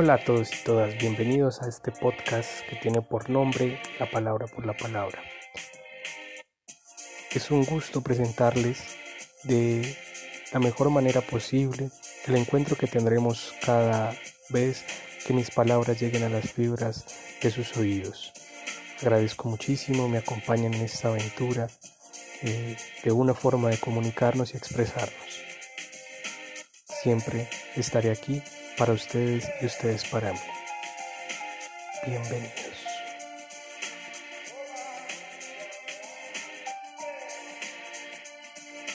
Hola a todos y todas, bienvenidos a este podcast que tiene por nombre La Palabra por la Palabra. Es un gusto presentarles de la mejor manera posible el encuentro que tendremos cada vez que mis palabras lleguen a las fibras de sus oídos. Agradezco muchísimo, me acompañan en esta aventura eh, de una forma de comunicarnos y expresarnos. Siempre estaré aquí para ustedes y ustedes para mí. Bienvenidos.